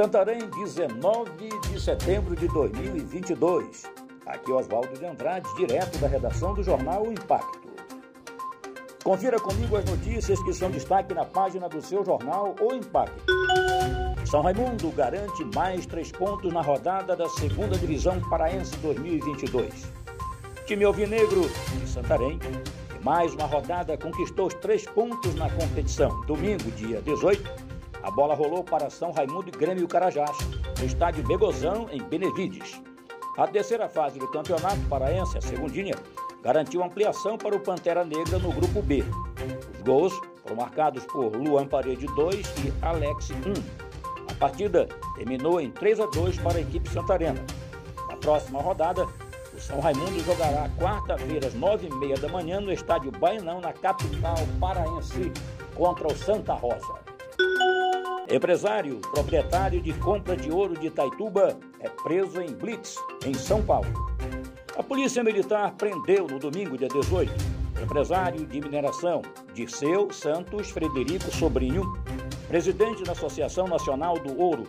Santarém, 19 de setembro de 2022. Aqui é Oswaldo de Andrade, direto da redação do jornal O Impacto. Confira comigo as notícias que são destaque na página do seu jornal O Impacto. São Raimundo garante mais três pontos na rodada da segunda divisão paraense 2022. Time Alvinegro de Santarém, mais uma rodada, conquistou os três pontos na competição. Domingo, dia 18, a bola rolou para São Raimundo e Grêmio Carajás, no estádio Begozão, em Benevides. A terceira fase do campeonato paraense, a segundinha, garantiu ampliação para o Pantera Negra no grupo B. Os gols foram marcados por Luan Parede 2 e Alex 1. A partida terminou em 3 a 2 para a equipe santarena. Na próxima rodada, o São Raimundo jogará quarta-feira às 9h30 da manhã no estádio Bainão, na capital paraense, contra o Santa Rosa. Empresário, proprietário de compra de ouro de Itaituba, é preso em Blitz, em São Paulo. A Polícia Militar prendeu no domingo, dia 18, o empresário de mineração Dirceu Santos Frederico Sobrinho, presidente da Associação Nacional do Ouro,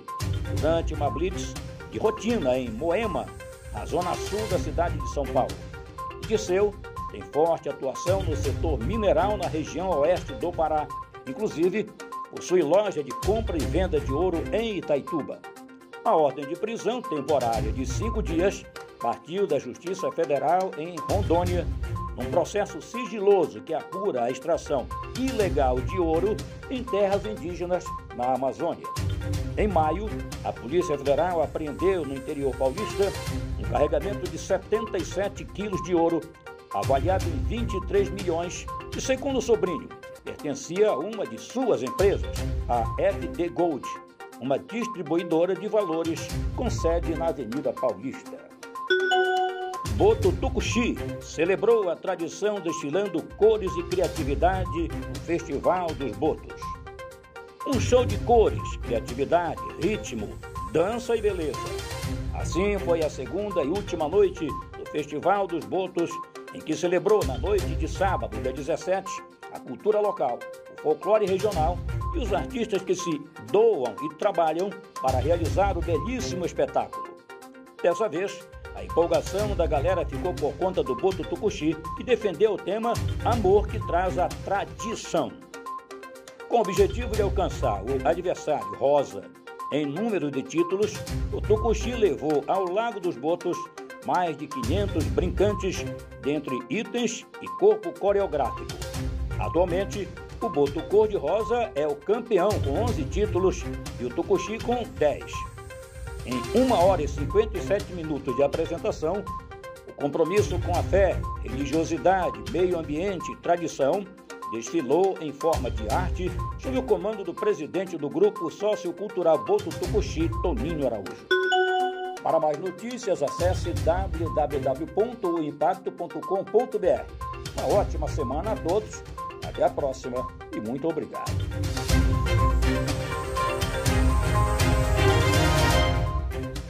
durante uma blitz de rotina em Moema, na zona sul da cidade de São Paulo. Dirceu tem forte atuação no setor mineral na região oeste do Pará, inclusive possui loja de compra e venda de ouro em Itaituba. A ordem de prisão temporária de cinco dias partiu da Justiça Federal em Rondônia, num processo sigiloso que apura a extração ilegal de ouro em terras indígenas na Amazônia. Em maio, a Polícia Federal apreendeu no interior paulista um carregamento de 77 quilos de ouro, avaliado em 23 milhões, e segundo o sobrinho, pertencia a uma de suas empresas, a FD Gold, uma distribuidora de valores com sede na Avenida Paulista. Boto Tucuxi celebrou a tradição destilando cores e criatividade no Festival dos Botos. Um show de cores, criatividade, ritmo, dança e beleza. Assim foi a segunda e última noite do Festival dos Botos, em que celebrou na noite de sábado, dia 17, a cultura local, o folclore regional e os artistas que se doam e trabalham para realizar o belíssimo espetáculo. Dessa vez, a empolgação da galera ficou por conta do Boto Tucuxi, que defendeu o tema Amor que traz a tradição. Com o objetivo de alcançar o adversário rosa em número de títulos, o Tucuxi levou ao Lago dos Botos mais de 500 brincantes dentre itens e corpo coreográfico. Atualmente, o Boto Cor-de-Rosa é o campeão com 11 títulos e o Tucuxi com 10. Em 1 hora e 57 minutos de apresentação, o compromisso com a fé, religiosidade, meio ambiente e tradição desfilou em forma de arte sob o comando do presidente do Grupo Sociocultural Boto Tucuxi, Toninho Araújo. Para mais notícias, acesse www.impacto.com.br. Uma ótima semana a todos até a próxima e muito obrigado.